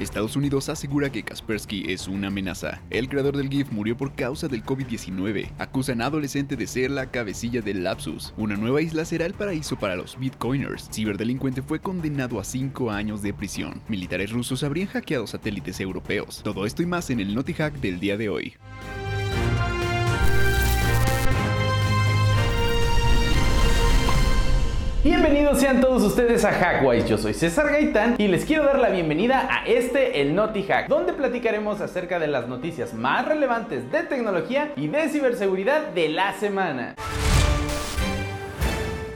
Estados Unidos asegura que Kaspersky es una amenaza. El creador del GIF murió por causa del COVID-19. Acusan a adolescente de ser la cabecilla del lapsus. Una nueva isla será el paraíso para los bitcoiners. Ciberdelincuente fue condenado a 5 años de prisión. Militares rusos habrían hackeado satélites europeos. Todo esto y más en el NotiHack del día de hoy. Bienvenidos sean todos ustedes a Hackwise, yo soy César Gaitán y les quiero dar la bienvenida a este, el Noti Hack, donde platicaremos acerca de las noticias más relevantes de tecnología y de ciberseguridad de la semana.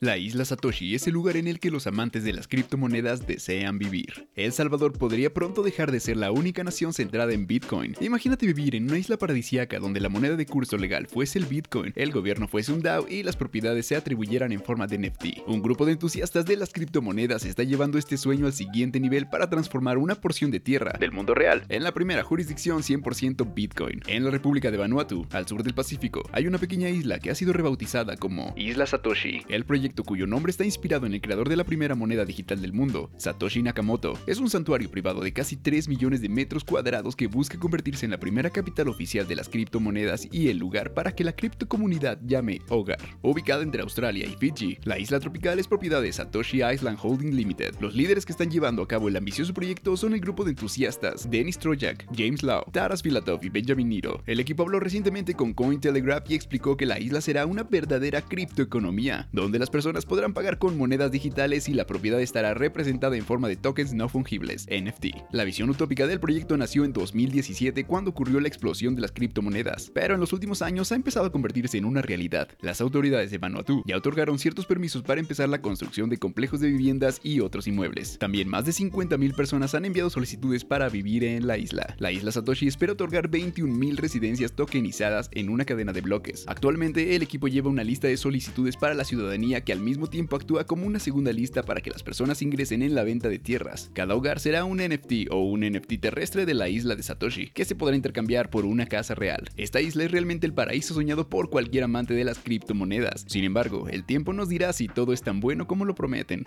La isla Satoshi es el lugar en el que los amantes de las criptomonedas desean vivir. El Salvador podría pronto dejar de ser la única nación centrada en Bitcoin. Imagínate vivir en una isla paradisíaca donde la moneda de curso legal fuese el Bitcoin, el gobierno fuese un DAO y las propiedades se atribuyeran en forma de NFT. Un grupo de entusiastas de las criptomonedas está llevando este sueño al siguiente nivel para transformar una porción de tierra del mundo real en la primera jurisdicción 100% Bitcoin. En la República de Vanuatu, al sur del Pacífico, hay una pequeña isla que ha sido rebautizada como Isla Satoshi. El proyecto cuyo nombre está inspirado en el creador de la primera moneda digital del mundo, Satoshi Nakamoto. Es un santuario privado de casi 3 millones de metros cuadrados que busca convertirse en la primera capital oficial de las criptomonedas y el lugar para que la criptocomunidad llame hogar. Ubicada entre Australia y Fiji, la isla tropical es propiedad de Satoshi Island Holding Limited. Los líderes que están llevando a cabo el ambicioso proyecto son el grupo de entusiastas Dennis Trojak, James Lau, Taras Filatov y Benjamin Niro. El equipo habló recientemente con Cointelegraph y explicó que la isla será una verdadera criptoeconomía, donde las personas podrán pagar con monedas digitales y la propiedad estará representada en forma de tokens no fungibles, NFT. La visión utópica del proyecto nació en 2017 cuando ocurrió la explosión de las criptomonedas, pero en los últimos años ha empezado a convertirse en una realidad. Las autoridades de Vanuatu ya otorgaron ciertos permisos para empezar la construcción de complejos de viviendas y otros inmuebles. También más de 50.000 personas han enviado solicitudes para vivir en la isla. La isla Satoshi espera otorgar 21.000 residencias tokenizadas en una cadena de bloques. Actualmente el equipo lleva una lista de solicitudes para la ciudadanía que al mismo tiempo actúa como una segunda lista para que las personas ingresen en la venta de tierras. Cada hogar será un NFT o un NFT terrestre de la isla de Satoshi, que se podrá intercambiar por una casa real. Esta isla es realmente el paraíso soñado por cualquier amante de las criptomonedas. Sin embargo, el tiempo nos dirá si todo es tan bueno como lo prometen.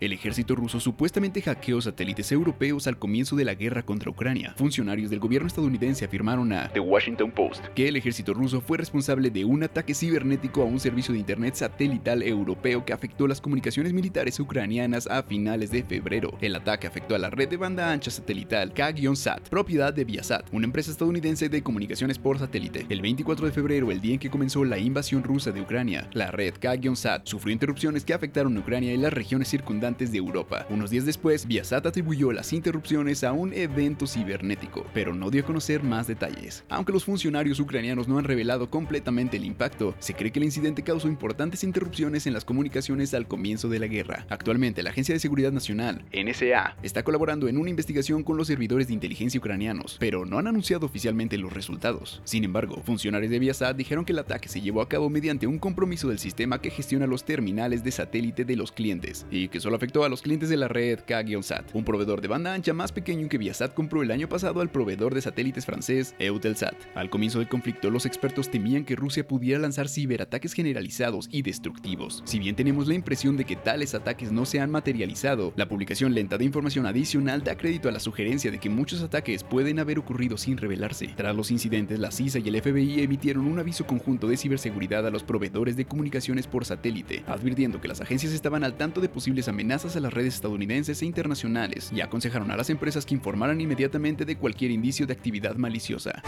El ejército ruso supuestamente hackeó satélites europeos al comienzo de la guerra contra Ucrania. Funcionarios del gobierno estadounidense afirmaron a The Washington Post que el ejército ruso fue responsable de un ataque cibernético a un servicio de internet satelital europeo que afectó las comunicaciones militares ucranianas a finales de febrero. El ataque afectó a la red de banda ancha satelital K-SAT, propiedad de Viasat, una empresa estadounidense de comunicaciones por satélite. El 24 de febrero, el día en que comenzó la invasión rusa de Ucrania, la red K-SAT sufrió interrupciones que afectaron a Ucrania y las regiones circundantes de Europa. Unos días después, Viasat atribuyó las interrupciones a un evento cibernético, pero no dio a conocer más detalles. Aunque los funcionarios ucranianos no han revelado completamente el impacto, se cree que el incidente causó importantes interrupciones en las comunicaciones al comienzo de la guerra. Actualmente, la Agencia de Seguridad Nacional, NSA, está colaborando en una investigación con los servidores de inteligencia ucranianos, pero no han anunciado oficialmente los resultados. Sin embargo, funcionarios de Viasat dijeron que el ataque se llevó a cabo mediante un compromiso del sistema que gestiona los terminales de satélite de los clientes y que solo afectó a los clientes de la red K-Sat, un proveedor de banda ancha más pequeño que Viasat compró el año pasado al proveedor de satélites francés Eutelsat. Al comienzo del conflicto, los expertos temían que Rusia pudiera lanzar ciberataques generalizados y destructivos. Si bien tenemos la impresión de que tales ataques no se han materializado, la publicación lenta de información adicional da crédito a la sugerencia de que muchos ataques pueden haber ocurrido sin revelarse. Tras los incidentes, la CISA y el FBI emitieron un aviso conjunto de ciberseguridad a los proveedores de comunicaciones por satélite, advirtiendo que las agencias estaban al tanto de posibles amenazas a las redes estadounidenses e internacionales y aconsejaron a las empresas que informaran inmediatamente de cualquier indicio de actividad maliciosa.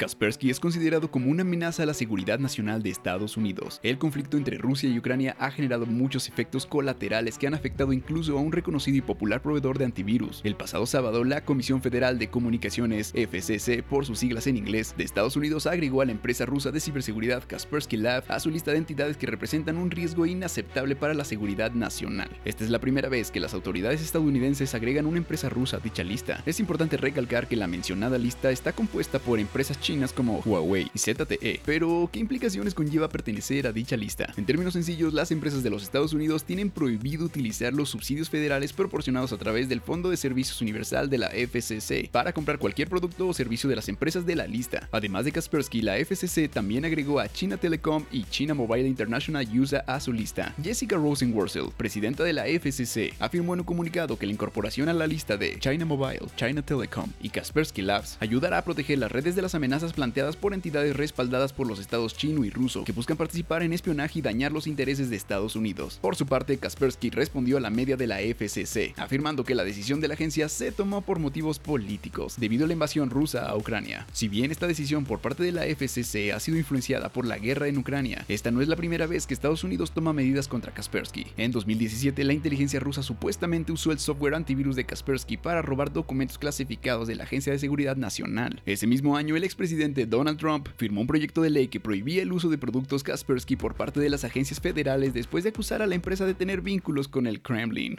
Kaspersky es considerado como una amenaza a la seguridad nacional de Estados Unidos. El conflicto entre Rusia y Ucrania ha generado muchos efectos colaterales que han afectado incluso a un reconocido y popular proveedor de antivirus. El pasado sábado, la Comisión Federal de Comunicaciones, FCC por sus siglas en inglés, de Estados Unidos agregó a la empresa rusa de ciberseguridad Kaspersky Lab a su lista de entidades que representan un riesgo inaceptable para la seguridad nacional. Esta es la primera vez que las autoridades estadounidenses agregan una empresa rusa a dicha lista. Es importante recalcar que la mencionada lista está compuesta por empresas chinas como Huawei y ZTE, pero ¿qué implicaciones conlleva pertenecer a dicha lista? En términos sencillos, las empresas de los Estados Unidos tienen prohibido utilizar los subsidios federales proporcionados a través del Fondo de Servicios Universal de la FCC para comprar cualquier producto o servicio de las empresas de la lista. Además de Kaspersky, la FCC también agregó a China Telecom y China Mobile International USA a su lista. Jessica Rosenworcel, presidenta de la FCC, afirmó en un comunicado que la incorporación a la lista de China Mobile, China Telecom y Kaspersky Labs ayudará a proteger las redes de las amenazas planteadas por entidades respaldadas por los estados chino y ruso que buscan participar en espionaje y dañar los intereses de Estados Unidos. Por su parte, Kaspersky respondió a la media de la FCC, afirmando que la decisión de la agencia se tomó por motivos políticos, debido a la invasión rusa a Ucrania. Si bien esta decisión por parte de la FCC ha sido influenciada por la guerra en Ucrania, esta no es la primera vez que Estados Unidos toma medidas contra Kaspersky. En 2017, la inteligencia rusa supuestamente usó el software antivirus de Kaspersky para robar documentos clasificados de la Agencia de Seguridad Nacional. Ese mismo año, el expresidente Donald Trump firmó un proyecto de ley que prohibía el uso de productos Kaspersky por parte de las agencias federales después de acusar a la empresa de tener vínculos con el Kremlin.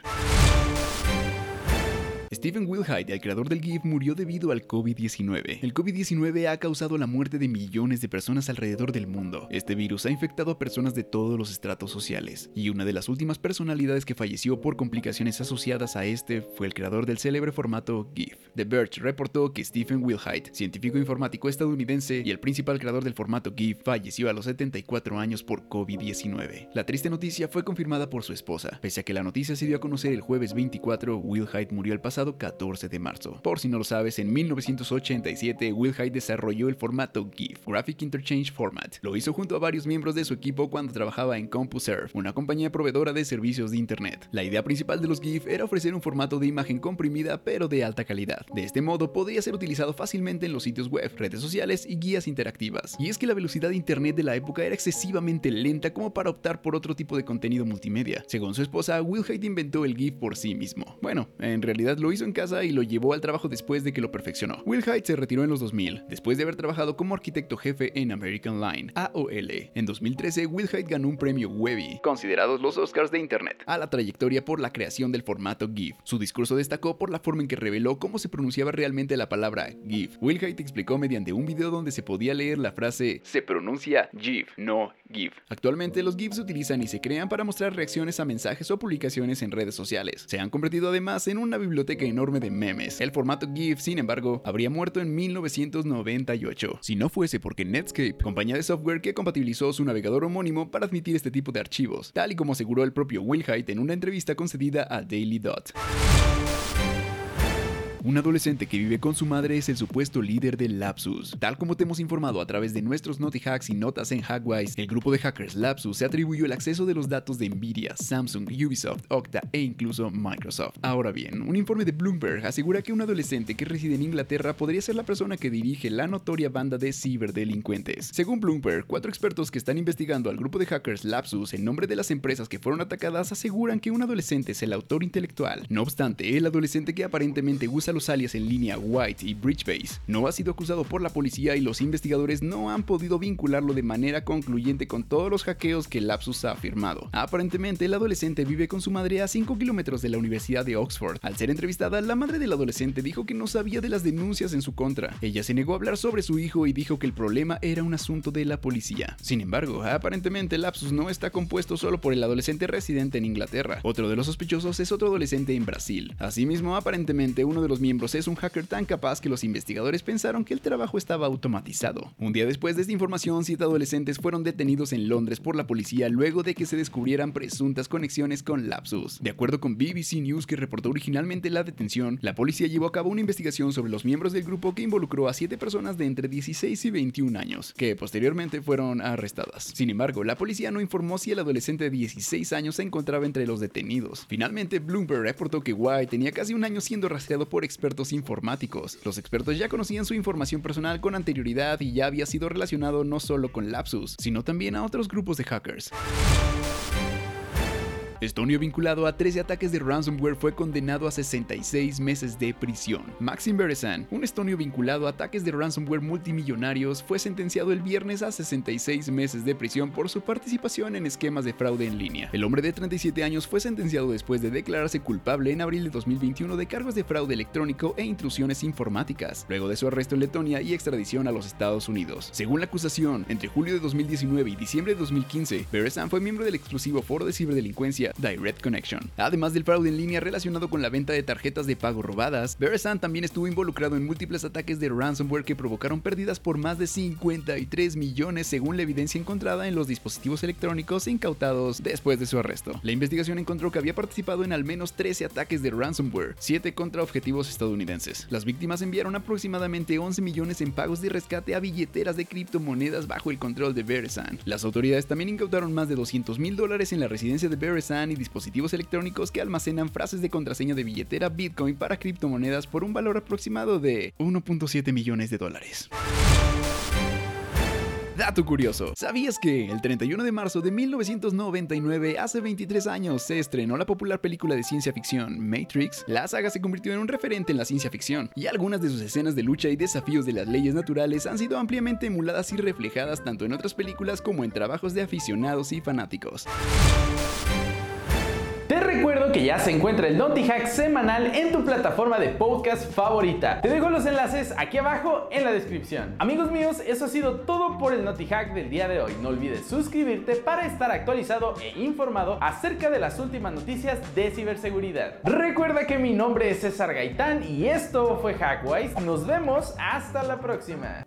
Stephen Wilhite, el creador del GIF, murió debido al COVID-19. El COVID-19 ha causado la muerte de millones de personas alrededor del mundo. Este virus ha infectado a personas de todos los estratos sociales, y una de las últimas personalidades que falleció por complicaciones asociadas a este fue el creador del célebre formato GIF. The Verge reportó que Stephen Wilhite, científico informático estadounidense y el principal creador del formato GIF, falleció a los 74 años por COVID-19. La triste noticia fue confirmada por su esposa. Pese a que la noticia se dio a conocer el jueves 24, Wilhite murió el pasado 14 de marzo. Por si no lo sabes, en 1987 Will Hyde desarrolló el formato GIF, Graphic Interchange Format. Lo hizo junto a varios miembros de su equipo cuando trabajaba en CompuServe, una compañía proveedora de servicios de Internet. La idea principal de los GIF era ofrecer un formato de imagen comprimida pero de alta calidad. De este modo podría ser utilizado fácilmente en los sitios web, redes sociales y guías interactivas. Y es que la velocidad de Internet de la época era excesivamente lenta como para optar por otro tipo de contenido multimedia. Según su esposa, Will Hyde inventó el GIF por sí mismo. Bueno, en realidad lo hizo en casa y lo llevó al trabajo después de que lo perfeccionó. Will Hyde se retiró en los 2000, después de haber trabajado como arquitecto jefe en American Line, AOL. En 2013, Will Hyde ganó un premio Webby, considerados los Oscars de Internet, a la trayectoria por la creación del formato GIF. Su discurso destacó por la forma en que reveló cómo se pronunciaba realmente la palabra GIF. Will Hyde explicó mediante un video donde se podía leer la frase se pronuncia GIF, no GIF. Actualmente los GIFs se utilizan y se crean para mostrar reacciones a mensajes o publicaciones en redes sociales. Se han convertido además en una biblioteca enorme de memes. El formato GIF, sin embargo, habría muerto en 1998, si no fuese porque Netscape, compañía de software que compatibilizó su navegador homónimo para admitir este tipo de archivos, tal y como aseguró el propio Will Hyde en una entrevista concedida a Daily Dot. Un adolescente que vive con su madre es el supuesto líder del Lapsus. Tal como te hemos informado a través de nuestros Naughty Hacks y notas en Hackwise, el grupo de hackers Lapsus se atribuyó el acceso de los datos de Nvidia, Samsung, Ubisoft, Okta e incluso Microsoft. Ahora bien, un informe de Bloomberg asegura que un adolescente que reside en Inglaterra podría ser la persona que dirige la notoria banda de ciberdelincuentes. Según Bloomberg, cuatro expertos que están investigando al grupo de hackers Lapsus en nombre de las empresas que fueron atacadas aseguran que un adolescente es el autor intelectual. No obstante, el adolescente que aparentemente usa los alias en línea White y Bridgebase, no ha sido acusado por la policía y los investigadores no han podido vincularlo de manera concluyente con todos los hackeos que Lapsus ha afirmado. Aparentemente, el adolescente vive con su madre a 5 kilómetros de la Universidad de Oxford. Al ser entrevistada, la madre del adolescente dijo que no sabía de las denuncias en su contra. Ella se negó a hablar sobre su hijo y dijo que el problema era un asunto de la policía. Sin embargo, aparentemente Lapsus no está compuesto solo por el adolescente residente en Inglaterra. Otro de los sospechosos es otro adolescente en Brasil. Asimismo, aparentemente uno de los miembros es un hacker tan capaz que los investigadores pensaron que el trabajo estaba automatizado. Un día después de esta información, siete adolescentes fueron detenidos en Londres por la policía luego de que se descubrieran presuntas conexiones con Lapsus. De acuerdo con BBC News que reportó originalmente la detención, la policía llevó a cabo una investigación sobre los miembros del grupo que involucró a siete personas de entre 16 y 21 años, que posteriormente fueron arrestadas. Sin embargo, la policía no informó si el adolescente de 16 años se encontraba entre los detenidos. Finalmente, Bloomberg reportó que White tenía casi un año siendo rastreado por expertos informáticos. Los expertos ya conocían su información personal con anterioridad y ya había sido relacionado no solo con Lapsus, sino también a otros grupos de hackers. Estonio vinculado a 13 ataques de ransomware fue condenado a 66 meses de prisión. Maxim Beresan, un estonio vinculado a ataques de ransomware multimillonarios, fue sentenciado el viernes a 66 meses de prisión por su participación en esquemas de fraude en línea. El hombre de 37 años fue sentenciado después de declararse culpable en abril de 2021 de cargos de fraude electrónico e intrusiones informáticas, luego de su arresto en Letonia y extradición a los Estados Unidos. Según la acusación, entre julio de 2019 y diciembre de 2015, Beresan fue miembro del exclusivo foro de ciberdelincuencia Direct Connection. Además del fraude en línea relacionado con la venta de tarjetas de pago robadas, Beresan también estuvo involucrado en múltiples ataques de ransomware que provocaron pérdidas por más de 53 millones según la evidencia encontrada en los dispositivos electrónicos incautados después de su arresto. La investigación encontró que había participado en al menos 13 ataques de ransomware, 7 contra objetivos estadounidenses. Las víctimas enviaron aproximadamente 11 millones en pagos de rescate a billeteras de criptomonedas bajo el control de Beresan. Las autoridades también incautaron más de 200 mil dólares en la residencia de Beresan y dispositivos electrónicos que almacenan frases de contraseña de billetera Bitcoin para criptomonedas por un valor aproximado de 1.7 millones de dólares. Dato curioso, ¿sabías que el 31 de marzo de 1999, hace 23 años, se estrenó la popular película de ciencia ficción Matrix? La saga se convirtió en un referente en la ciencia ficción, y algunas de sus escenas de lucha y desafíos de las leyes naturales han sido ampliamente emuladas y reflejadas tanto en otras películas como en trabajos de aficionados y fanáticos. Que ya se encuentra el Naughty Hack semanal en tu plataforma de podcast favorita. Te dejo los enlaces aquí abajo en la descripción. Amigos míos, eso ha sido todo por el Naughty Hack del día de hoy. No olvides suscribirte para estar actualizado e informado acerca de las últimas noticias de ciberseguridad. Recuerda que mi nombre es César Gaitán y esto fue Hackwise. Nos vemos hasta la próxima.